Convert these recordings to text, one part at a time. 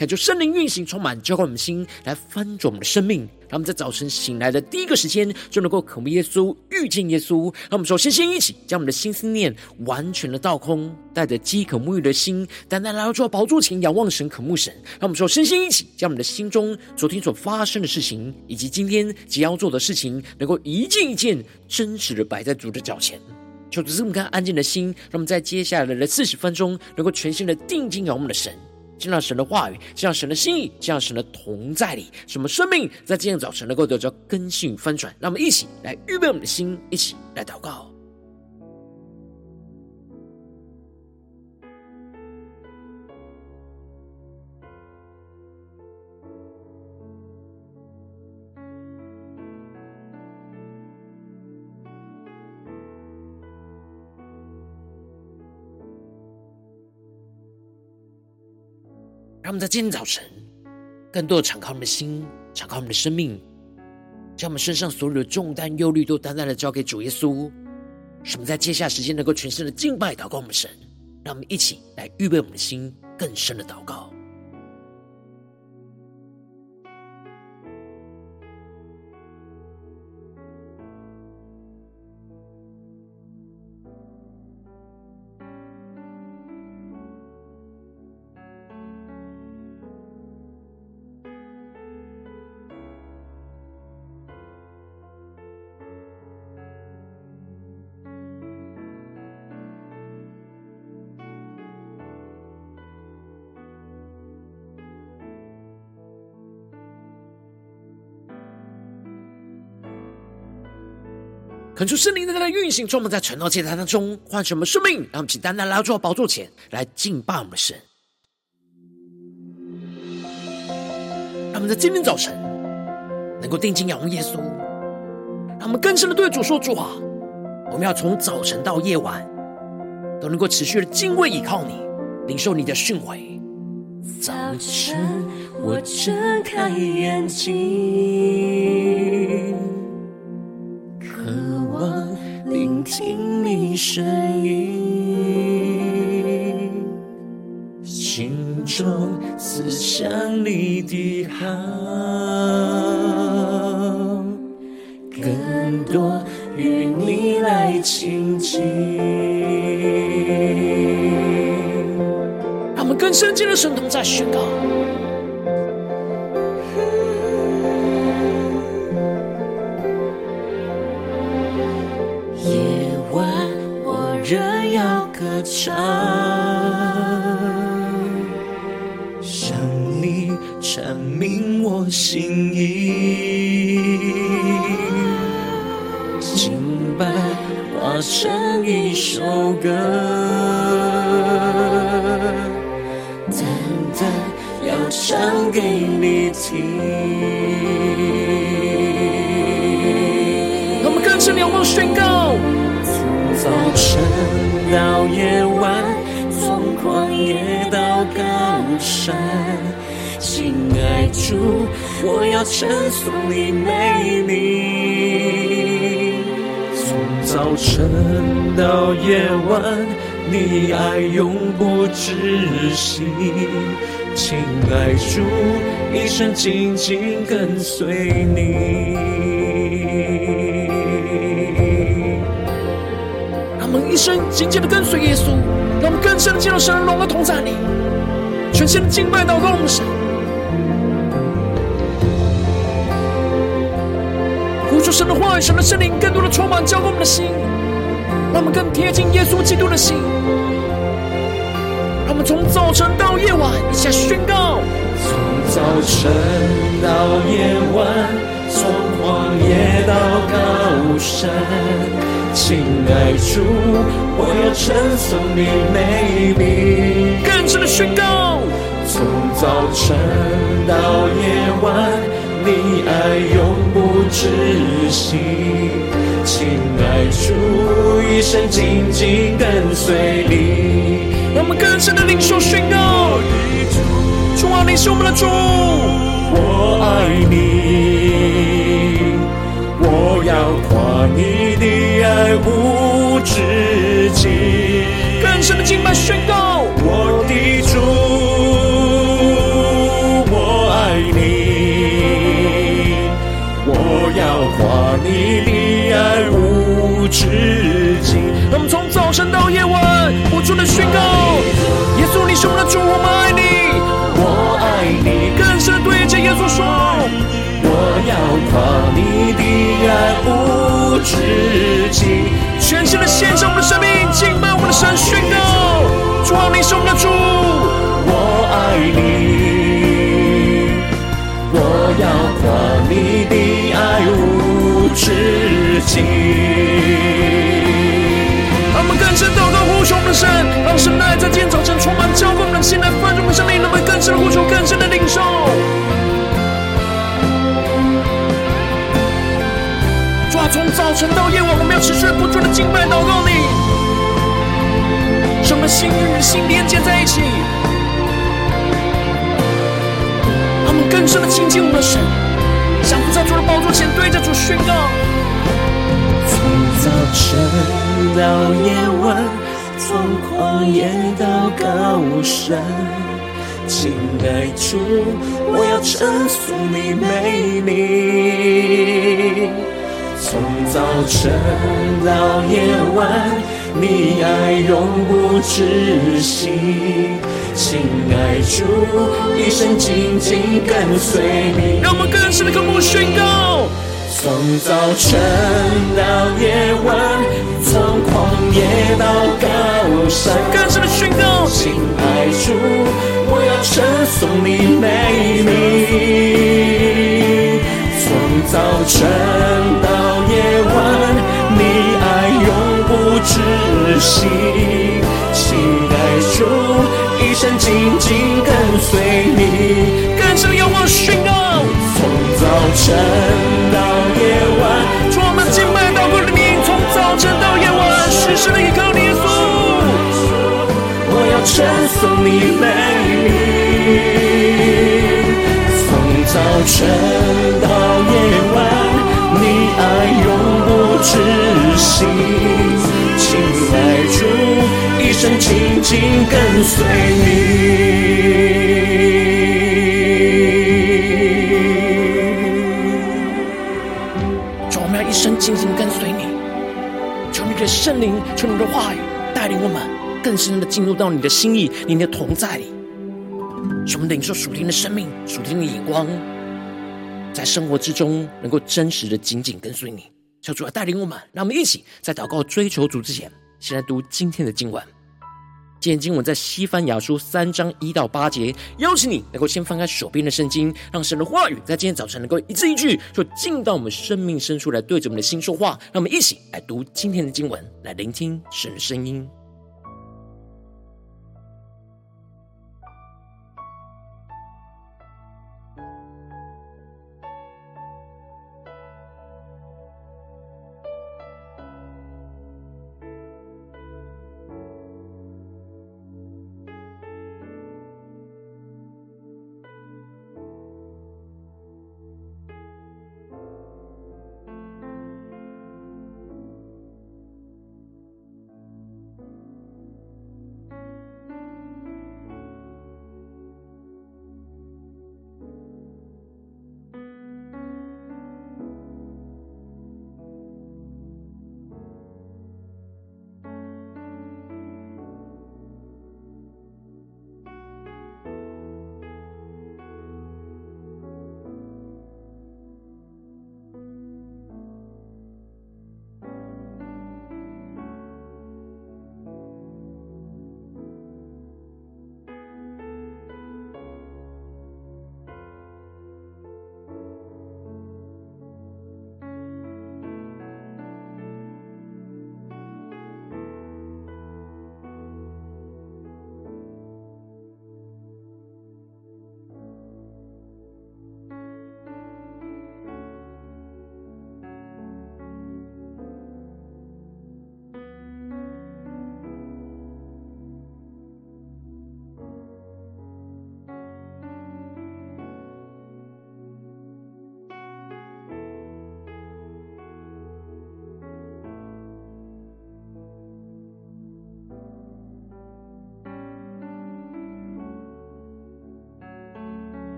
恳求圣灵运行，充满浇灌我们心，来翻转我们的生命。让我们在早晨醒来的第一个时间，就能够渴慕耶稣、遇见耶稣。让我们首先先一起将我们的心思念完全的倒空，带着饥渴沐浴的心，单单来到主宝座前，仰望神、渴慕神。让我们首先先一起将我们的心中昨天所发生的事情，以及今天即将要做的事情，能够一件一件真实的摆在主的脚前。求主赐我们安静的心，让我们在接下来的四十分钟，能够全心的定睛仰望我们的神。听到神的话语，听到神的心意，听到神的同在里，什么生命在今天早晨能够得着更新翻转？让我们一起来预备我们的心，一起来祷告。让我们在今天早晨，更多的敞开我们的心，敞开我们的生命，将我们身上所有的重担、忧虑都单单的交给主耶稣。使我们在接下来时间能够全心的敬拜、祷告我们神。让我们一起来预备我们的心，更深的祷告。恳求圣灵在它的运行，充满在晨祷祭坛当中，唤醒我们生命，让我们请单单来到宝座前来敬拜我们的神。让我们在今天早晨能够定睛仰望耶稣，让我们更深的对主说：“主啊，我们要从早晨到夜晚都能够持续的敬畏倚靠你，领受你的训诲。”早晨我睁开眼睛。声音，心中思想你的好，更多与你来亲近。让我们更深进的神同在宣告。唱，向你阐明我心意，敬拜化成一首歌，单单要唱给你听。我们望宣告，从早晨。到夜晚，从旷野到高山，亲爱主，我要称颂你美丽。从早晨到夜晚，你爱永不止息，亲爱主，一生紧紧跟随你。我们一生紧紧的跟随耶稣，让我们更深的进入神的荣耀同在里，全心的敬拜祷告我们神，呼求神的话语、神的圣灵，更多的充满浇灌我们的心，让我们更贴近耶稣基督的心。让我们从早晨到夜晚，一起宣告：从早晨到夜晚，从旷野到高山。亲爱主，我要称颂你美名，更深的宣告。从早晨到夜晚，你爱永不止息。亲爱主，一生紧紧跟随你。让我们更深的领受宣告。主啊，你是我们的主，我爱你，我要夸你的爱无止境，更深的敬拜宣告，我的主，我爱你，我要夸你的爱无止境。让我们从早晨到夜晚，不住的宣告，耶稣，你是我们的主，我们爱你。我爱你，更深的对着耶稣说，我要夸无止境，全心的献上我们的生命，敬拜我们的神，宣告，主啊，你是我们的主，我爱你，我要夸你的爱无止境。让我们更深祷告呼求我们的神，让神的爱在今天早晨充满浇灌我们的心，来丰盛我们的生命，让我们更深的呼求，更深的领受。从早晨到夜晚，我们要持续不住的敬拜祷告你，使我们心与你的心连接在一起，他们更深的亲近我们的神，降服在主的宝座前，对着主宣告。从早晨到夜晚，从旷野到高山，亲爱主，我要称颂你美丽。从早晨到夜晚，你爱永不止息。亲爱主，一生紧紧跟随你。让我们更深的渴慕宣告。从早晨到夜晚，从旷野到高山，更深的宣告，亲爱主，我要称颂你美名。从早晨到不知息。期待主，一生紧紧跟随你。更深的仰望宣告，从早晨到夜晚，主，我们敬拜祷告的你，从早晨到夜晚，时时的依靠你耶稣。我要称颂你美丽。从早晨到夜晚，你爱永不止息。亲爱主，一生紧紧跟随你。主，我们要一生紧紧跟随你。求你的圣灵，求你的话语带领我们更深的进入到你的心意、你的同在里。使我们领受属天的生命、属天的眼光，在生活之中能够真实的紧紧跟随你。求主来带领我们，让我们一起在祷告追求主之前，先来读今天的经文。今天经文在西班牙书三章一到八节，邀请你能够先翻开手边的圣经，让神的话语在今天早晨能够一字一句，就进到我们生命深处来，对着我们的心说话。让我们一起来读今天的经文，来聆听神的声音。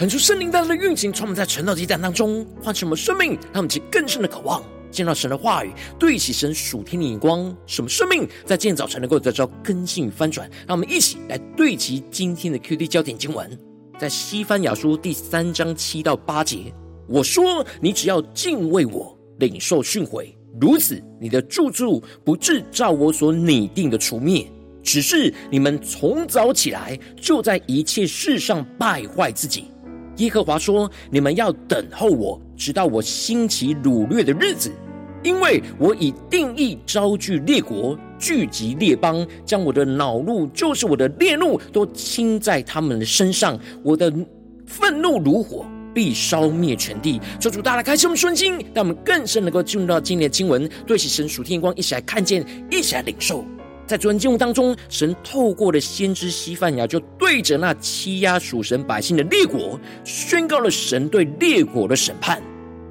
恳求圣灵大大的运行，充满在晨祷祭坛当中，唤醒我们生命，让我们起更深的渴望，见到神的话语，对齐神属天的眼光，使我们生命在今天早晨能够得到更新与翻转。让我们一起来对齐今天的 QD 焦点经文，在西番雅书第三章七到八节。我说：你只要敬畏我，领受训诲，如此，你的住处不致照我所拟定的除灭。只是你们从早起来，就在一切事上败坏自己。耶和华说：“你们要等候我，直到我兴起掳掠的日子，因为我已定义招聚列国，聚集列邦，将我的恼怒，就是我的烈怒，都倾在他们的身上。我的愤怒如火，必烧灭全地。”求主，大家开启我们顺心，让我们更深能够进入到今天的经文，对齐神属天光，一起来看见，一起来领受。在昨天经文当中，神透过了先知西番雅，就对着那欺压属神百姓的列国，宣告了神对列国的审判，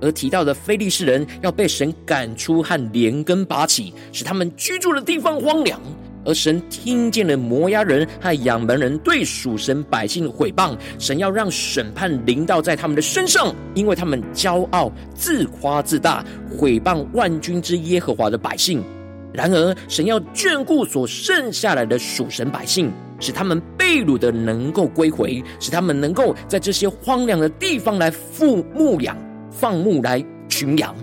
而提到的非利士人要被神赶出和连根拔起，使他们居住的地方荒凉。而神听见了摩押人和亚扪人对属神百姓的毁谤，神要让审判临到在他们的身上，因为他们骄傲自夸自大，毁谤万军之耶和华的百姓。然而，神要眷顾所剩下来的属神百姓，使他们被掳的能够归回，使他们能够在这些荒凉的地方来复牧养、放牧来群羊，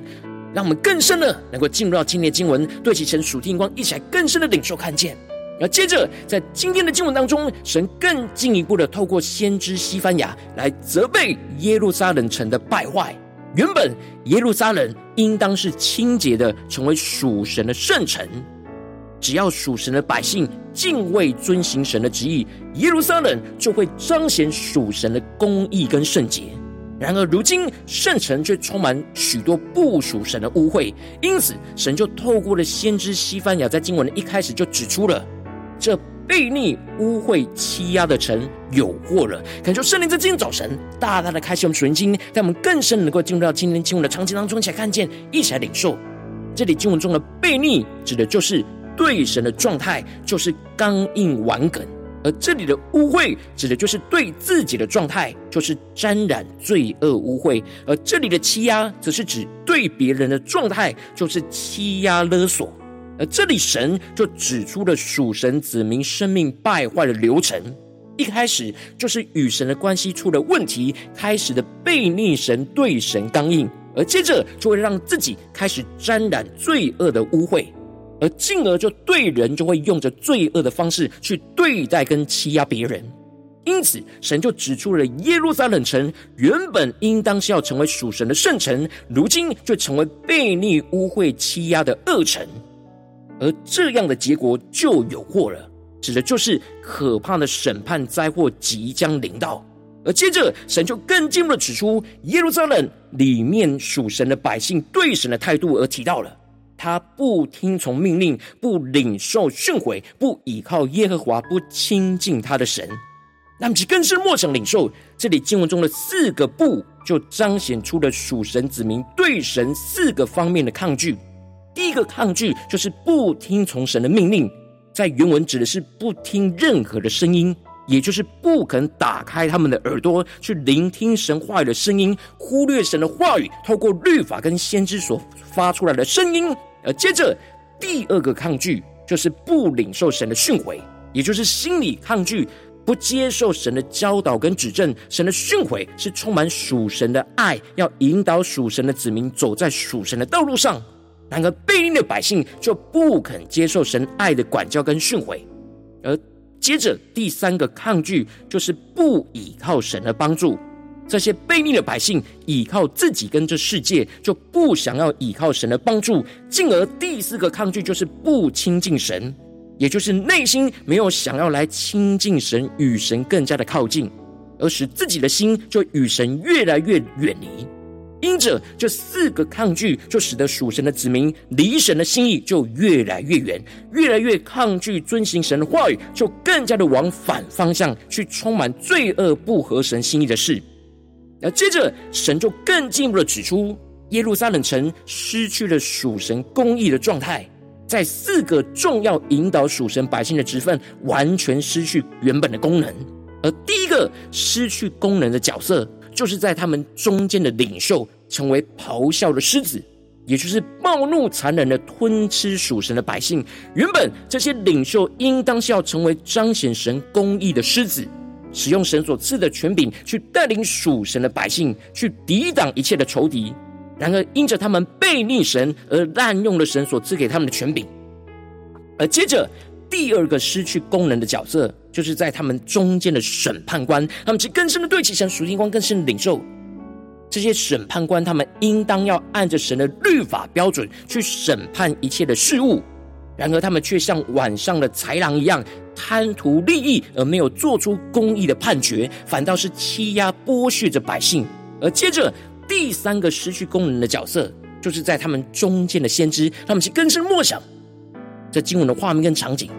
让我们更深的能够进入到今天的经文，对齐神属天光，一起来更深的领受看见。而接着，在今天的经文当中，神更进一步的透过先知西班牙来责备耶路撒冷城的败坏。原本耶路撒冷应当是清洁的，成为属神的圣城。只要属神的百姓敬畏遵行神的旨意，耶路撒冷就会彰显属神的公义跟圣洁。然而如今圣城却充满许多不属神的污秽，因此神就透过了先知西番雅，在经文的一开始就指出了这。悖逆污秽欺压的城有祸了，感受圣灵在今天早晨大大的开启我们属灵经，让我们更深能够进入到今天经文的场景当中，一起来看见，一起来领受。这里经文中的悖逆，指的就是对神的状态，就是刚硬顽梗；而这里的污秽，指的就是对自己的状态，就是沾染罪恶污秽；而这里的欺压，则是指对别人的状态，就是欺压勒索。而这里神就指出了属神子民生命败坏的流程，一开始就是与神的关系出了问题，开始的悖逆神，对神刚硬，而接着就会让自己开始沾染罪恶的污秽，而进而就对人就会用着罪恶的方式去对待跟欺压别人，因此神就指出了耶路撒冷城原本应当是要成为属神的圣城，如今却成为悖逆污秽欺压的恶城。而这样的结果就有祸了，指的就是可怕的审判灾祸即将临到。而接着，神就更进一步指出耶路撒冷里面属神的百姓对神的态度，而提到了他不听从命令，不领受训诲，不倚靠耶和华，不亲近他的神。那么，其更是默想领受这里经文中的四个不，就彰显出了属神子民对神四个方面的抗拒。第一个抗拒就是不听从神的命令，在原文指的是不听任何的声音，也就是不肯打开他们的耳朵去聆听神话语的声音，忽略神的话语透过律法跟先知所发出来的声音。而接着第二个抗拒就是不领受神的训诲，也就是心里抗拒，不接受神的教导跟指正。神的训诲是充满属神的爱，要引导属神的子民走在属神的道路上。然而，悖逆的百姓就不肯接受神爱的管教跟训诲，而接着第三个抗拒就是不倚靠神的帮助。这些悖逆的百姓倚靠自己跟这世界，就不想要倚靠神的帮助。进而第四个抗拒就是不亲近神，也就是内心没有想要来亲近神，与神更加的靠近，而使自己的心就与神越来越远离。因着这四个抗拒，就使得属神的子民离神的心意就越来越远，越来越抗拒遵行神的话语，就更加的往反方向去，充满罪恶不合神心意的事。那接着，神就更进一步的指出，耶路撒冷城失去了属神公义的状态，在四个重要引导属神百姓的职分，完全失去原本的功能。而第一个失去功能的角色，就是在他们中间的领袖成为咆哮的狮子，也就是暴怒残忍的吞吃属神的百姓。原本这些领袖应当是要成为彰显神公义的狮子，使用神所赐的权柄去带领属神的百姓去抵挡一切的仇敌。然而，因着他们悖逆神而滥用了神所赐给他们的权柄，而接着第二个失去功能的角色，就是在他们中间的审判官。他们其更深的对齐神属天光，更深的领受这些审判官，他们应当要按着神的律法标准去审判一切的事物。然而，他们却像晚上的豺狼一样，贪图利益而没有做出公义的判决，反倒是欺压剥削着百姓。而接着。第三个失去功能的角色，就是在他们中间的先知，他们是根深莫想这经文的画面跟场景。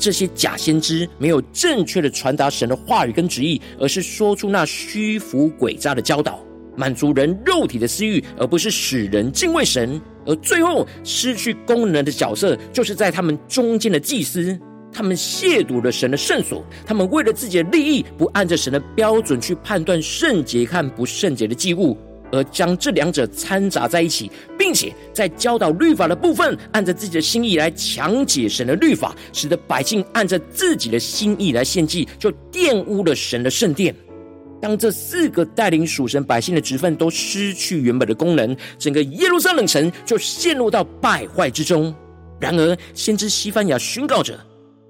这些假先知没有正确的传达神的话语跟旨意，而是说出那虚浮诡诈的教导，满足人肉体的私欲，而不是使人敬畏神。而最后失去功能的角色，就是在他们中间的祭司。他们亵渎了神的圣所，他们为了自己的利益，不按着神的标准去判断圣洁和不圣洁的祭物，而将这两者掺杂在一起，并且在教导律法的部分，按着自己的心意来强解神的律法，使得百姓按着自己的心意来献祭，就玷污了神的圣殿。当这四个带领属神百姓的职分都失去原本的功能，整个耶路撒冷城就陷入到败坏之中。然而，先知西班牙宣告着。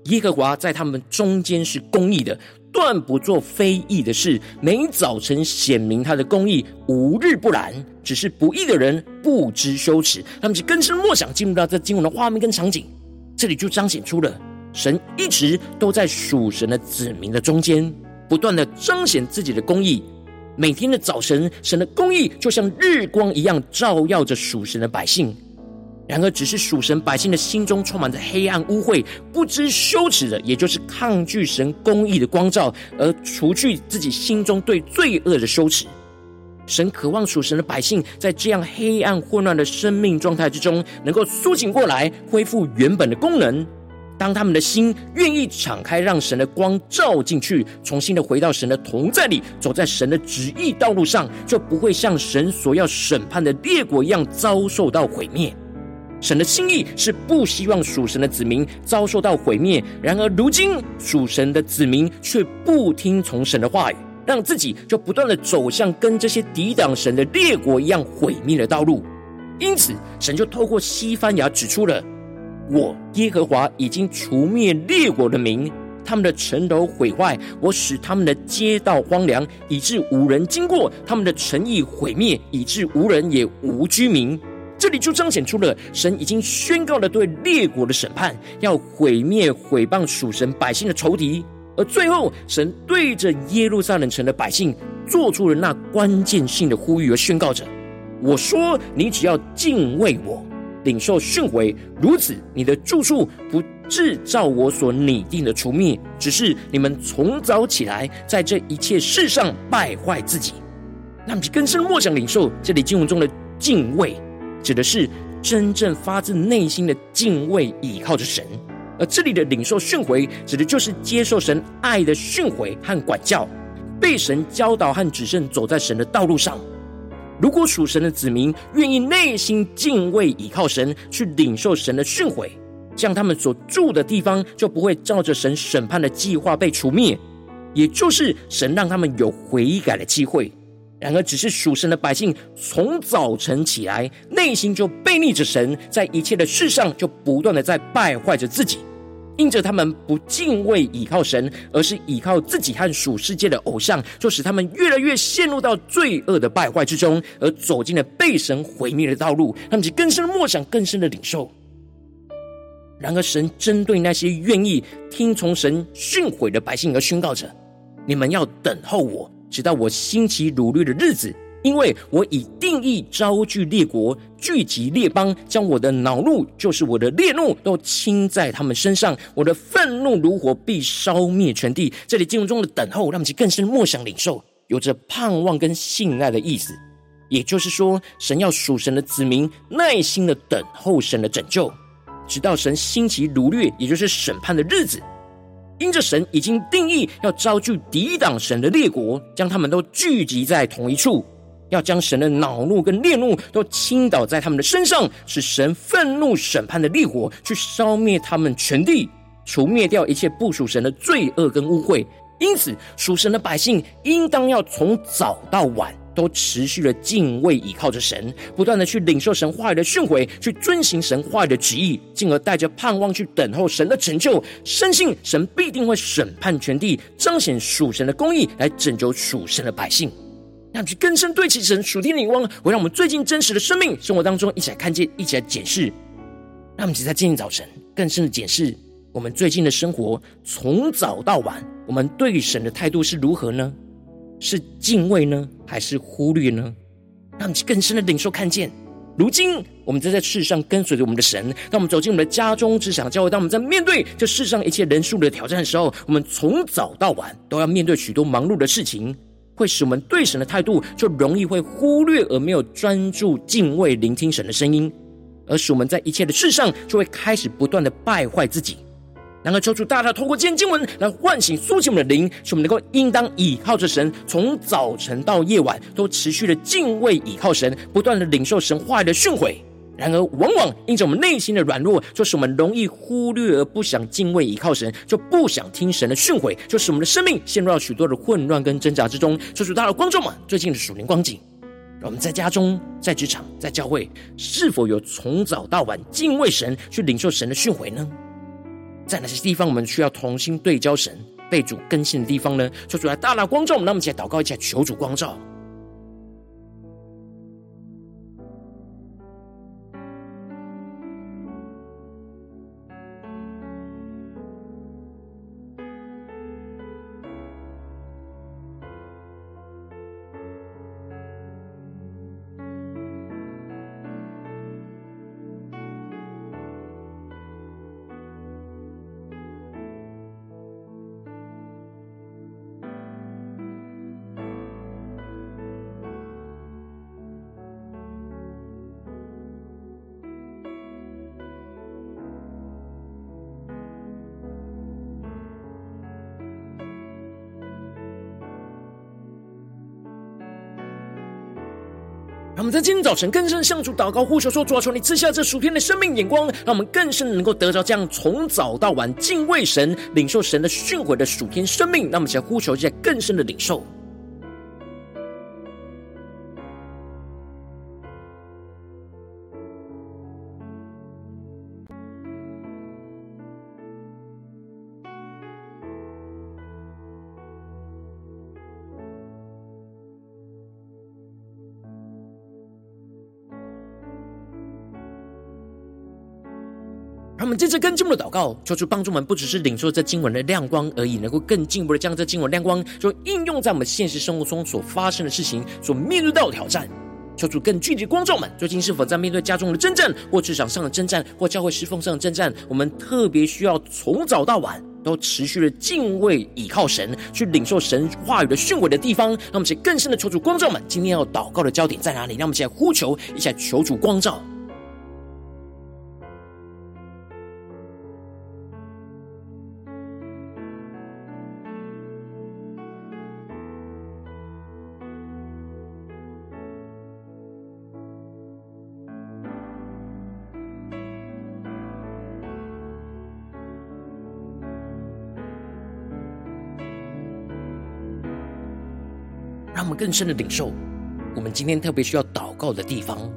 耶和华在他们中间是公义的，断不做非义的事。每早晨显明他的公义，无日不然。只是不义的人不知羞耻，他们就根深莫想进入到这经文的画面跟场景。这里就彰显出了神一直都在属神的子民的中间，不断的彰显自己的公义。每天的早晨，神的公义就像日光一样照耀着属神的百姓。然而，只是属神百姓的心中充满着黑暗污秽，不知羞耻的，也就是抗拒神公义的光照，而除去自己心中对罪恶的羞耻。神渴望属神的百姓在这样黑暗混乱的生命状态之中，能够苏醒过来，恢复原本的功能。当他们的心愿意敞开，让神的光照进去，重新的回到神的同在里，走在神的旨意道路上，就不会像神所要审判的列国一样遭受到毁灭。神的心意是不希望属神的子民遭受到毁灭，然而如今属神的子民却不听从神的话语，让自己就不断的走向跟这些抵挡神的列国一样毁灭的道路。因此，神就透过西班牙指出了：我耶和华已经除灭列国的民，他们的城楼毁坏，我使他们的街道荒凉，以致无人经过；他们的城邑毁灭，以致无人也无居民。这里就彰显出了神已经宣告了对列国的审判，要毁灭毁谤属神百姓的仇敌。而最后，神对着耶路撒冷城的百姓做出了那关键性的呼吁，而宣告着：“我说，你只要敬畏我，领受训诲，如此，你的住处不致照我所拟定的除灭，只是你们从早起来，在这一切事上败坏自己。”那么，就更深默想领受这里经文中的敬畏。指的是真正发自内心的敬畏，倚靠着神；而这里的领受训诲，指的就是接受神爱的训诲和管教，被神教导和指正，走在神的道路上。如果属神的子民愿意内心敬畏，倚靠神，去领受神的训诲，这样他们所住的地方就不会照着神审判的计划被除灭，也就是神让他们有悔改的机会。然而，只是属神的百姓从早晨起来，内心就背逆着神，在一切的事上就不断的在败坏着自己。因着他们不敬畏倚靠神，而是倚靠自己和属世界的偶像，就使他们越来越陷入到罪恶的败坏之中，而走进了被神毁灭的道路。他们就更深的默想，更深的领受。然而，神针对那些愿意听从神训诲的百姓而宣告着：你们要等候我。直到我兴起掳掠的日子，因为我已定义招聚列国，聚集列邦，将我的恼怒，就是我的烈怒，都倾在他们身上。我的愤怒如火，必烧灭全地。这里经文中的等候，让我们更深默想领受，有着盼望跟信赖的意思。也就是说，神要属神的子民耐心的等候神的拯救，直到神兴起掳掠，也就是审判的日子。因着神已经定义要招聚抵挡神的列国，将他们都聚集在同一处，要将神的恼怒跟烈怒都倾倒在他们的身上，使神愤怒审判的烈火去烧灭他们全地，除灭掉一切不属神的罪恶跟污秽。因此，属神的百姓应当要从早到晚都持续的敬畏，倚靠着神，不断的去领受神话语的训诲，去遵行神话语的旨意，进而带着盼望去等候神的拯救，深信神必定会审判全地，彰显属神的公义，来拯救属神的百姓。让去更深对齐神属天的眼光，会让我们最近真实的生命生活当中一起来看见，一起来检视。让我们一起在今天早晨更深的检视。我们最近的生活，从早到晚，我们对神的态度是如何呢？是敬畏呢，还是忽略呢？让你更深的领受看见。如今，我们正在世上跟随着我们的神，当我们走进我们的家中、职场、教会，当我们在面对这世上一切人数的挑战的时候，我们从早到晚都要面对许多忙碌的事情，会使我们对神的态度就容易会忽略，而没有专注敬畏、聆听神的声音，而使我们在一切的事上就会开始不断的败坏自己。然而，求主大大透过今天经文来唤醒、苏醒我们的灵，使我们能够应当倚靠着神，从早晨到夜晚都持续的敬畏、倚靠神，不断的领受神话语的训诲。然而，往往因着我们内心的软弱，就使我们容易忽略而不想敬畏、倚靠神，就不想听神的训诲，就使我们的生命陷入到许多的混乱跟挣扎之中。求主大大的观众们，最近的属灵光景，我们在家中、在职场、在教会，是否有从早到晚敬畏神，去领受神的训诲呢？在哪些地方我们需要同心对焦神、被主更新的地方呢？求主来大大光照我们，让我们一起来祷告，一起来求主光照。在今天早晨更深向主祷告，呼求说：主啊，求你赐下这属天的生命眼光，让我们更深能够得着这样从早到晚敬畏神、领受神的训诲的属天生命。让我们想呼求一下更深的领受。他们接着更进步的祷告，求主帮助我们，不只是领受这经文的亮光而已，能够更进一步的将这经文亮光，就应用在我们现实生活中所发生的事情，所面对到的挑战。求主更具体光照们，最近是否在面对家中的征战，或职场上的征战，或教会侍奉上的征战？我们特别需要从早到晚都持续的敬畏、倚靠神，去领受神话语的训诲的地方。让我们去更深的求主光照们，今天要祷告的焦点在哪里？让我们现在呼求一下，求主光照。更深的领受，我们今天特别需要祷告的地方，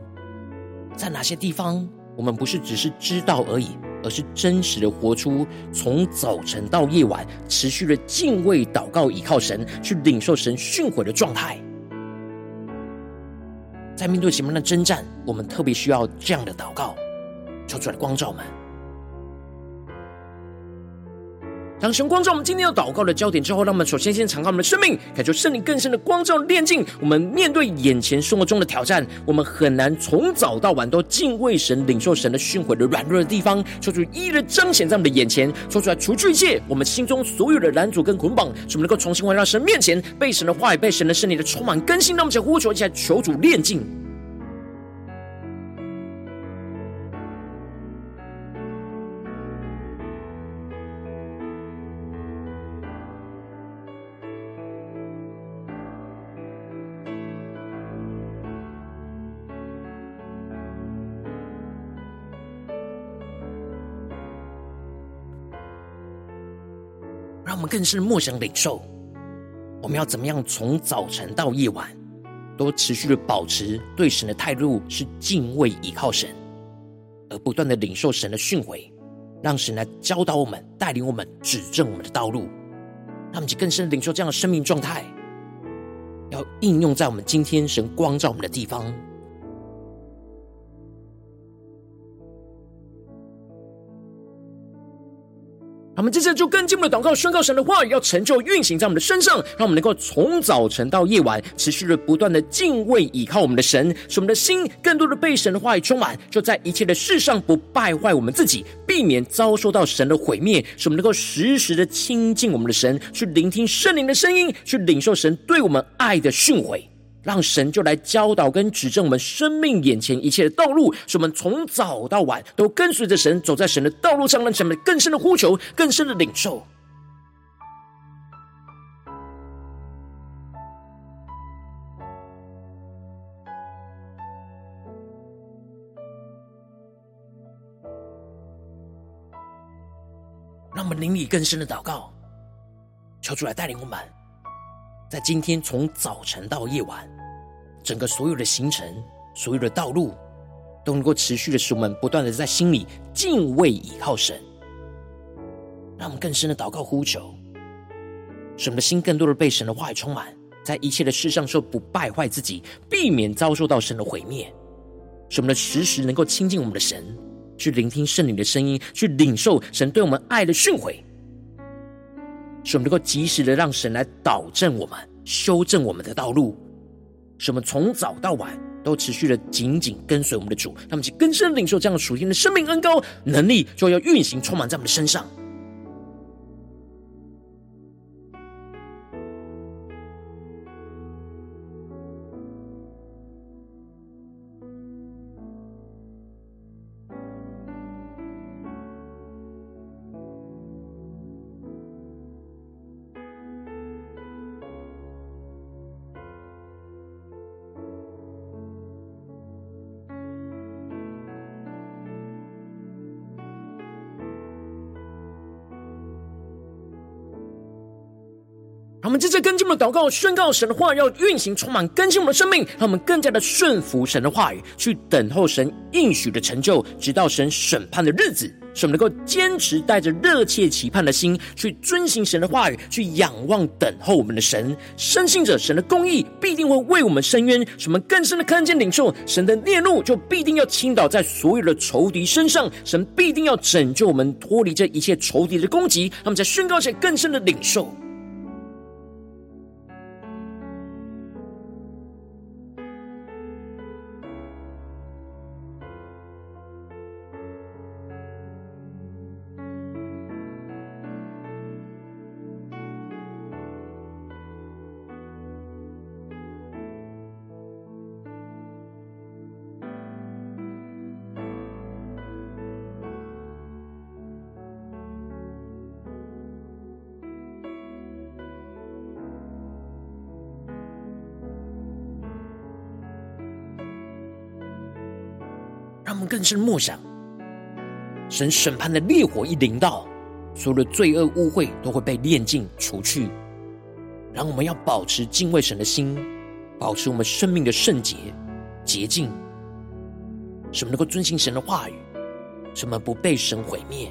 在哪些地方？我们不是只是知道而已，而是真实的活出从早晨到夜晚持续的敬畏、祷告、倚靠神，去领受神训诲的状态。在面对前面的征战，我们特别需要这样的祷告，求主来光照们。当神光照我们今天要祷告的焦点之后，让我们首先先敞开我们的生命，感受圣灵更深的光照炼净。我们面对眼前生活中的挑战，我们很难从早到晚都敬畏神、领受神的训诲的软弱的地方，求主一一的彰显在我们的眼前，说出来除去一切我们心中所有的拦阻跟捆绑，使我们能够重新回到神面前，被神的话语、被神的圣灵的充满更新。让我们呼求一下，求主炼净。我们更深的默想领受，我们要怎么样从早晨到夜晚，都持续的保持对神的态度是敬畏倚靠神，而不断的领受神的训诲，让神来教导我们、带领我们、指正我们的道路，让我们去更深的领受这样的生命状态，要应用在我们今天神光照我们的地方。他们接着就更进一步的祷告，宣告神的话语要成就运行在我们的身上，让我们能够从早晨到夜晚，持续的不断的敬畏倚靠我们的神，使我们的心更多的被神的话语充满，就在一切的事上不败坏我们自己，避免遭受到神的毁灭，使我们能够时时的亲近我们的神，去聆听圣灵的声音，去领受神对我们爱的训诲。让神就来教导跟指正我们生命眼前一切的道路，使我们从早到晚都跟随着神，走在神的道路上，让神们更深的呼求，更深的领受。让我们灵里更深的祷告，求主来带领我们。在今天从早晨到夜晚，整个所有的行程、所有的道路，都能够持续的使我们不断的在心里敬畏倚靠神，让我们更深的祷告呼求，使我们的心更多的被神的话语充满，在一切的事上说不败坏自己，避免遭受到神的毁灭，使我们的时时能够亲近我们的神，去聆听圣灵的声音，去领受神对我们爱的训诲。使我们能够及时的让神来导正我们、修正我们的道路，使我们从早到晚都持续的紧紧跟随我们的主，那么就更深领受这样属天的生命恩膏能力，就要运行充满在我们的身上。的祷告，宣告神的话要运行，充满更新我们的生命，让我们更加的顺服神的话语，去等候神应许的成就，直到神审判的日子，使我们能够坚持带着热切期盼的心，去遵行神的话语，去仰望等候我们的神。深信着神的公义必定会为我们伸冤，使我们更深的看见领受神的烈怒，就必定要倾倒在所有的仇敌身上，神必定要拯救我们脱离这一切仇敌的攻击。让我们在宣告前更深的领受。让我们更深默想，神审判的烈火一临到，所有的罪恶污秽都会被炼净除去。让我们要保持敬畏神的心，保持我们生命的圣洁洁净，什么能够遵行神的话语，什么不被神毁灭。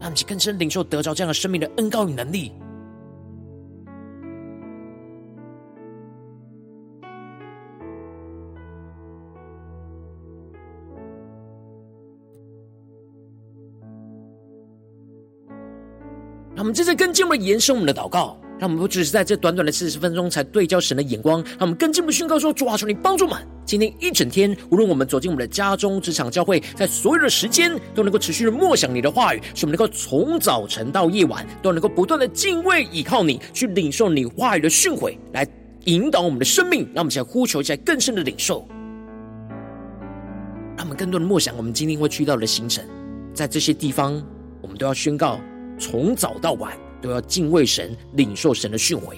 让我们更深领受得着这样的生命的恩膏与能力。我们正在更进一步延伸我们的祷告，让我们不只是在这短短的四十分钟才对焦神的眼光，让我们更进一步宣告说：主啊，求你帮助我们，今天一整天，无论我们走进我们的家中、职场、教会，在所有的时间都能够持续的默想你的话语，使我们能够从早晨到夜晚都能够不断的敬畏倚靠你，去领受你话语的训诲，来引导我们的生命。让我们现在呼求一下更深的领受，让我们更多的默想我们今天会去到的行程，在这些地方，我们都要宣告。从早到晚都要敬畏神，领受神的训诲。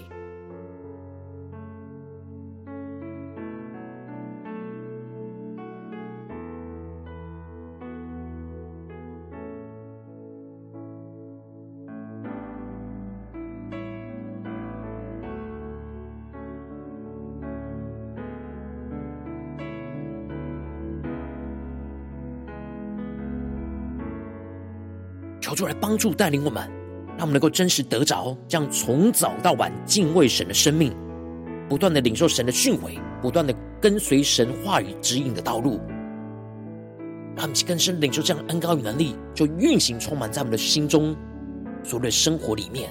就来帮助带领我们，让我们能够真实得着这样从早到晚敬畏神的生命，不断的领受神的训诲，不断的跟随神话语指引的道路，让我们更深领受这样的恩膏与能力，就运行充满在我们的心中，所有的生活里面。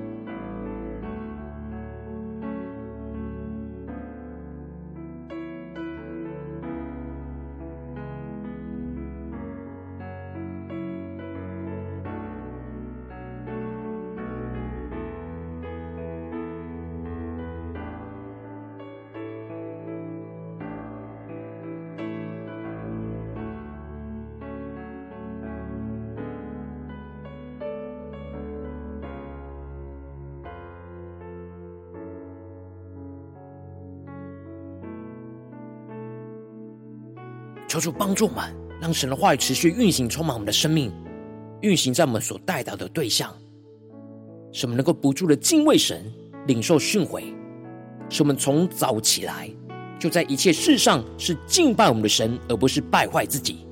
求主帮助我们，让神的话语持续运行，充满我们的生命，运行在我们所带到的对象，使我们能够不住的敬畏神，领受训诲，使我们从早起来就在一切事上是敬拜我们的神，而不是败坏自己。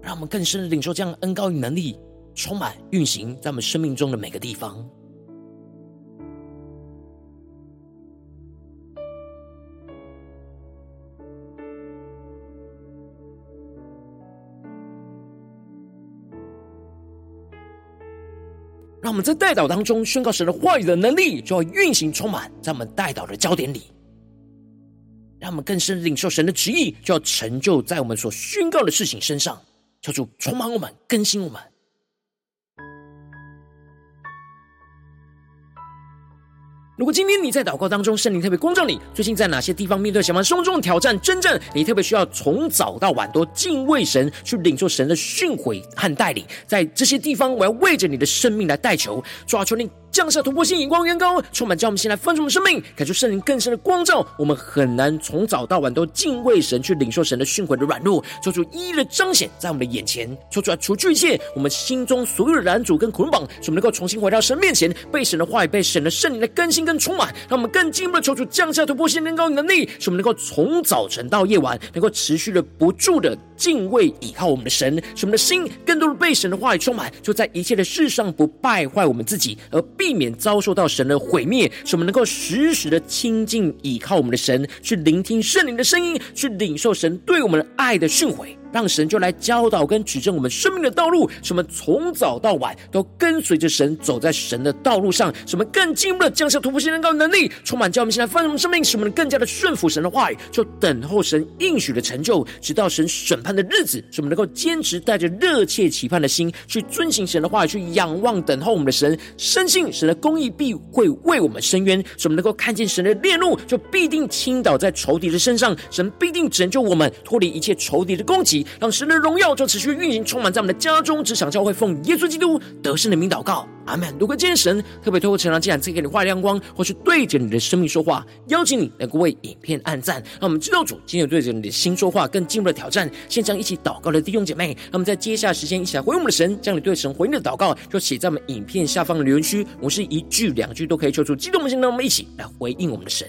让我们更深的领受这样恩高与能力，充满运行在我们生命中的每个地方。让我们在代祷当中宣告神的话语的能力，就要运行充满在我们代祷的焦点里。让我们更深领受神的旨意，就要成就在我们所宣告的事情身上。求主充满我们，更新我们。如果今天你在祷告当中，圣灵特别光照你，最近在哪些地方面对什么生活中的挑战、真正，你特别需要从早到晚都敬畏神，去领受神的训诲和带领，在这些地方，我要为着你的生命来代求，抓住你。降下突破性眼光，远高，充满，将我们先来分盛我们生命，感受圣灵更深的光照。我们很难从早到晚都敬畏神，去领受神的训诲的软弱，做出一一的彰显在我们的眼前，做出来除去一切我们心中所有的拦阻跟捆绑，使我们能够重新回到神面前，被神的话语、被神的圣灵的更新更充满，让我们更进一步的求主降下突破性眼光能力，使我们能够从早晨到夜晚，能够持续的不住的敬畏倚靠我们的神，使我们的心更多的被神的话语充满，就在一切的事上不败坏我们自己，而避免遭受到神的毁灭，使我们能够时时的亲近倚靠我们的神，去聆听圣灵的声音，去领受神对我们的爱的训诲。让神就来教导跟指正我们生命的道路，使我们从早到晚都跟随着神走在神的道路上，使我们更进一步的降下突破性能高能力，充满叫我们现在丰盛生命，使我们更加的顺服神的话语，就等候神应许的成就，直到神审判的日子，使我们能够坚持带着热切期盼的心去遵行神的话语，去仰望等候我们的神，深信神的公义必会为我们伸冤，使我们能够看见神的烈怒就必定倾倒在仇敌的身上，神必定拯救我们脱离一切仇敌的攻击。让神的荣耀就持续运行，充满在我们的家中，职场教会，奉耶稣基督得胜的名祷告，阿门。如果今天神特别透过成长，既然赐给你画亮光，或是对着你的生命说话，邀请你能够为影片按赞，让我们知道主今天对着你的心说话，更进一步的挑战。现场一起祷告的弟兄姐妹，让我们在接下来时间一起来回应我们的神，将你对神回应的祷告就写在我们影片下方的留言区，我是一句两句都可以求出激动的心，让我们一起来回应我们的神。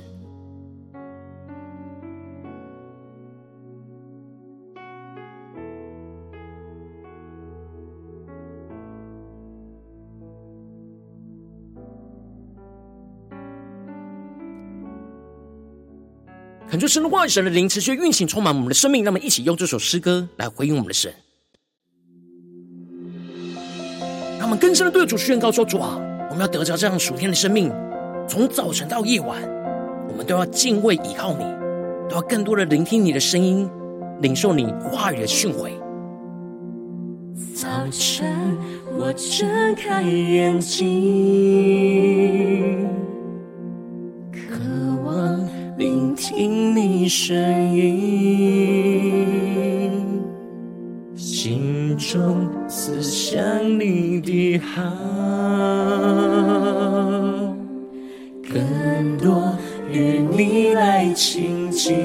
恳求神的话语、神的灵持续运行，充满我们的生命。让我们一起用这首诗歌来回应我们的神。让我们更深的对主宣告说：主啊，我们要得着这样属天的生命，从早晨到夜晚，我们都要敬畏倚靠你，都要更多的聆听你的声音，领受你话语的训诲。早晨，我睁开眼睛。听你声音，心中思想你的好，更多与你来亲近。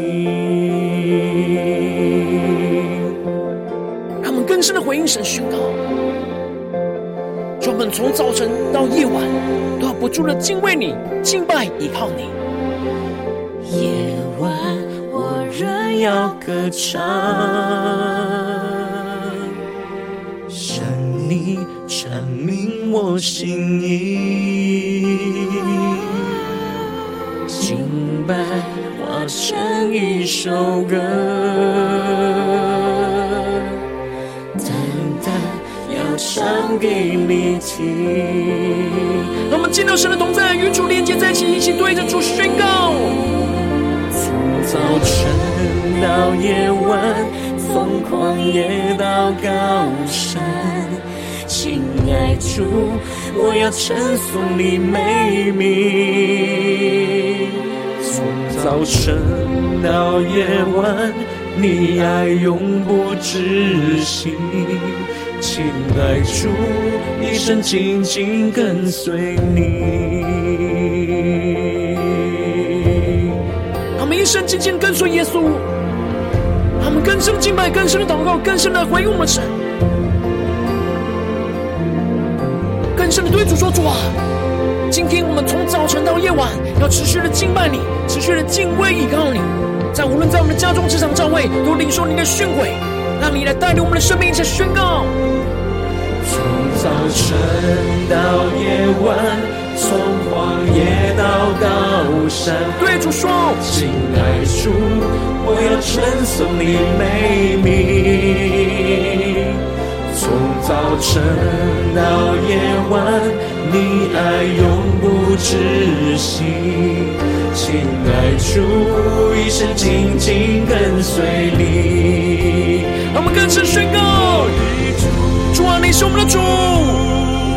他们更深的回应神宣告。专门从早晨到夜晚，都要不住的敬畏你、敬拜、依靠你。夜晚我仍要歌唱，向你阐明我心意，敬拜化成一首歌。唱给你听。让我们见到神的同在，与主连接在一起，一起对着主宣告。早晨到夜晚，从旷野到高山，亲爱主，我要称颂你美名。从早晨到夜晚，你爱永不止息。亲爱主，一生紧紧跟随你。他们一生紧紧跟随耶稣，他们更深敬拜，更深的祷告，更深的回应我们神，更深的对主说：主啊，今天我们从早晨到夜晚，要持续的敬拜你，持续的敬畏依靠你，在无论在我们的家中、职场、教会，都领受你的训诲。让你来带领我们的生命，一起宣告。从早晨到夜晚，从旷野到高山，对主说，亲爱主，我要称颂你美名。从早晨到夜晚，你爱永不止息。亲爱主，一生紧紧跟随你。我们更深宣告：主啊，你是我们的主，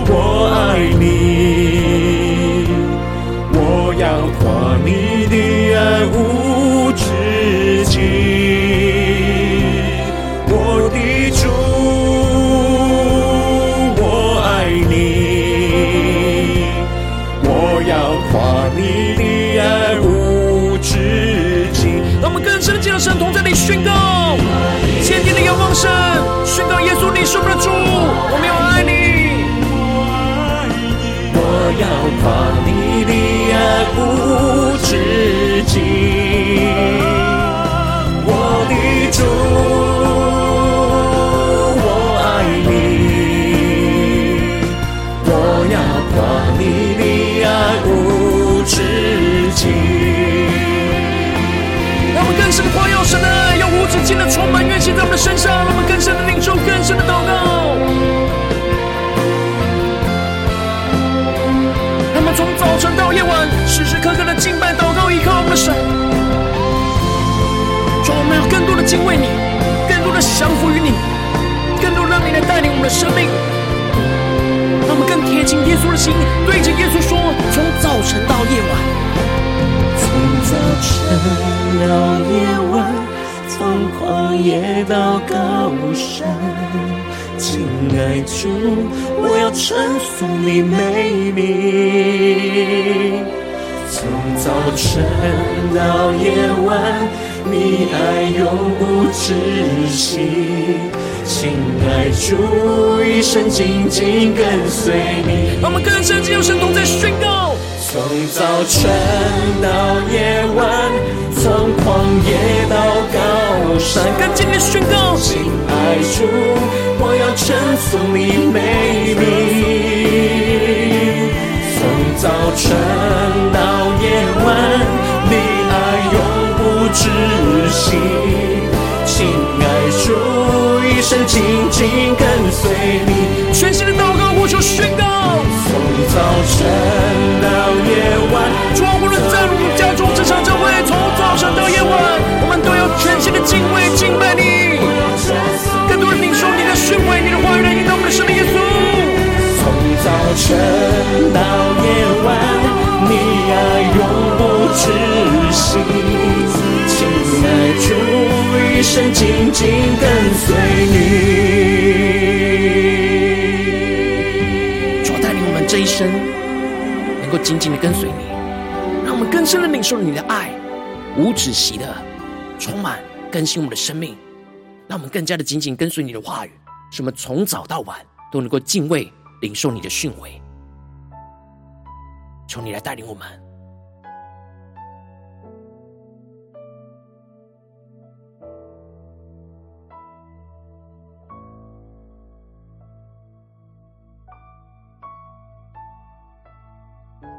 我爱你，的在我们的充满运行在我们从早晨到夜晚。时时刻刻的敬拜、祷告、依靠我们的神，主，我们要更多的敬畏你，更多的降服于你，更多让你来带领我们的生命，让我们更贴近耶稣的心，对着耶稣说：从早晨到夜晚，从早晨到夜晚，从旷野到高山，亲爱主，我要称颂你美名。从早晨到夜晚，你爱永不止息。亲爱主，一生紧紧跟随你。我们更深进入神同在宣告。从早晨到夜晚，从旷野到高山，更紧的宣告。亲爱主，我要称颂你美名。从早晨到窒息，亲爱主，一生紧紧跟随你。全新的祷告，呼求宣告。从早晨到夜晚，主啊，无论在我们家中、职场、教会，从早晨到夜晚，我们全心的敬畏、敬拜你。更多人领受你的训诲，你的话语来引导我们的生命。耶稣，从早晨到夜晚，你爱永不止息。主一生紧紧跟随你，主带领我们这一生能够紧紧的跟随你，让我们更深的领受你的爱，无止息的更新我们的生命，让我们更加的紧紧跟随你的话语，使我们从早到晚都能够敬畏、领受你的训诲。求你来带领我们。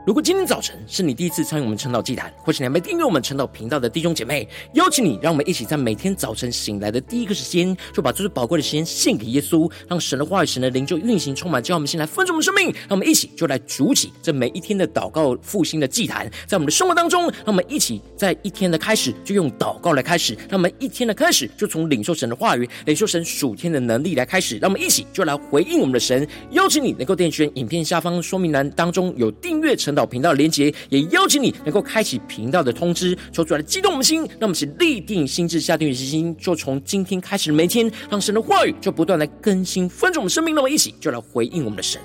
如果今天早晨是你第一次参与我们晨祷祭坛，或是你还没订阅我们晨祷频道的弟兄姐妹，邀请你，让我们一起在每天早晨醒来的第一个时间，就把这最宝贵的时间献给耶稣，让神的话语、神的灵就运行充满，叫我们先来分盛我们生命。让我们一起就来主起这每一天的祷告复兴的祭坛，在我们的生活当中，让我们一起在一天的开始就用祷告来开始，让我们一天的开始就从领受神的话语、领受神属天的能力来开始，让我们一起就来回应我们的神。邀请你能够点选影片下方说明栏当中有订阅成祷频道连接，也邀请你能够开启频道的通知，求主来激动我们心，让我们起立定心智，下定决心，就从今天开始每天，让神的话语就不断来更新分盛我们生命，让我们一起就来回应我们的神。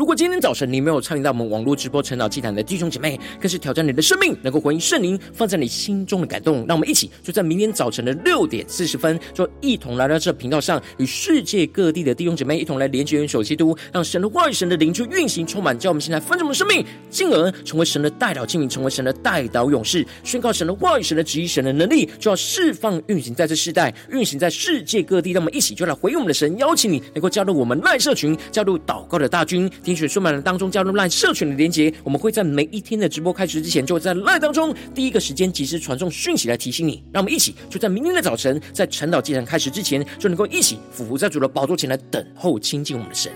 如果今天早晨你没有参与到我们网络直播晨祷祭坛的弟兄姐妹，更是挑战你的生命，能够回应圣灵放在你心中的感动。让我们一起就在明天早晨的六点四十分，就一同来到这频道上，与世界各地的弟兄姐妹一同来连接、元首基督，让神的话语、神的灵去运行、充满，叫我们现在分盛我们生命，进而成为神的代祷器皿，成为神的代祷勇士，宣告神的话语、神的旨意、神的能力，就要释放、运行在这世代，运行在世界各地。让我们一起就来回应我们的神，邀请你能够加入我们赖社群，加入祷告的大军。听取书满的当中加入 LINE 社群的连结，我们会在每一天的直播开始之前，就会在 LINE 当中第一个时间及时传送讯息来提醒你。让我们一起就在明天的早晨，在晨岛祭坛开始之前，就能够一起俯伏在主的宝座前来等候亲近我们的神。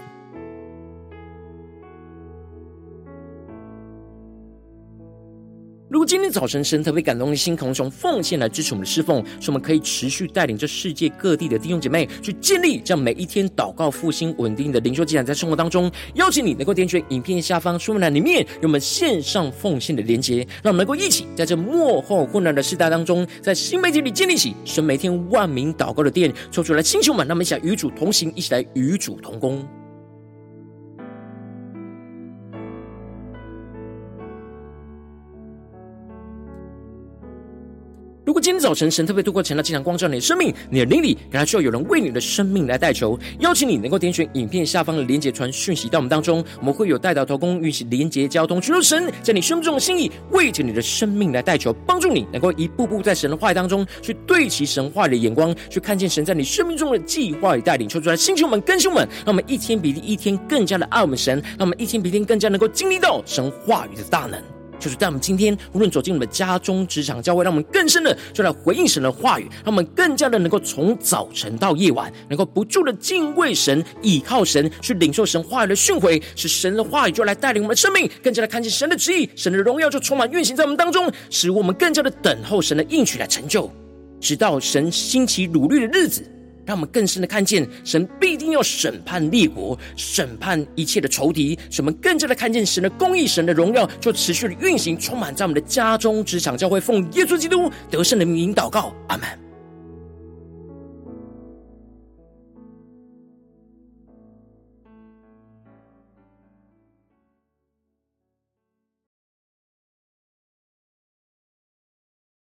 如果今天早晨神特别感动的心，可能从奉献来支持我们的侍奉，使我们可以持续带领这世界各地的弟兄姐妹去建立这样每一天祷告复兴稳定的灵修祭坛，在生活当中，邀请你能够点选影片下方说明栏里面有我们线上奉献的连结，让我们能够一起在这末后混乱的时代当中，在新媒体里建立起神每天万名祷告的殿，抽出来星球们，让我们一起与主同行，一起来与主同工。今天早晨神特别透过晨祷经常光照你的生命，你的灵里感到需要有人为你的生命来代求，邀请你能够点选影片下方的连结传讯息到我们当中，我们会有代祷同工与其连结交通，寻求神在你生命中的心意，为着你的生命来代求，帮助你能够一步步在神的话语当中去对齐神话语的眼光，去看见神在你生命中的计划与带领，求主来星球们、更新们，让我们一天比一天更加的爱我们神，让我们一天比一天更加能够经历到神话语的大能。就是在我们今天，无论走进我们的家中、职场、教会，让我们更深的就来回应神的话语，让我们更加的能够从早晨到夜晚，能够不住的敬畏神、倚靠神，去领受神话语的训诲，使神的话语就来带领我们的生命，更加的看见神的旨意、神的荣耀就充满运行在我们当中，使我们更加的等候神的应许来成就，直到神兴起掳掠的日子。让我们更深的看见，神必定要审判列国，审判一切的仇敌。使我们更加的看见神的公义、神的荣耀，就持续的运行，充满在我们的家中、职场、教会，奉耶稣基督得胜的名祷告，阿门。